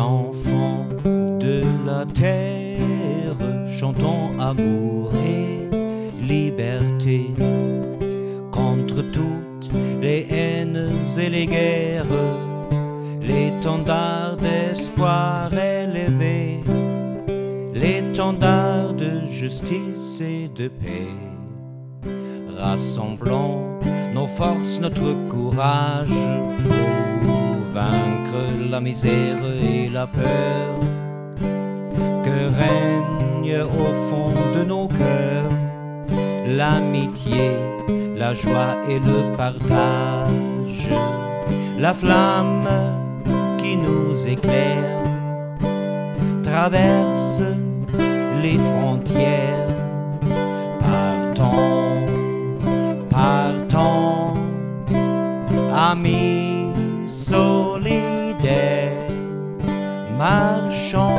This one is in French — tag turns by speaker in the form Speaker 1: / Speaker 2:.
Speaker 1: enfants de la terre, chantons amour et liberté. Contre toutes les haines et les guerres, l'étendard d'espoir élevé, l'étendard de justice et de paix. Rassemblons nos forces, notre courage la misère et la peur que règne au fond de nos cœurs. L'amitié, la joie et le partage, la flamme qui nous éclaire traverse les frontières. Partons, partons, amis marchant.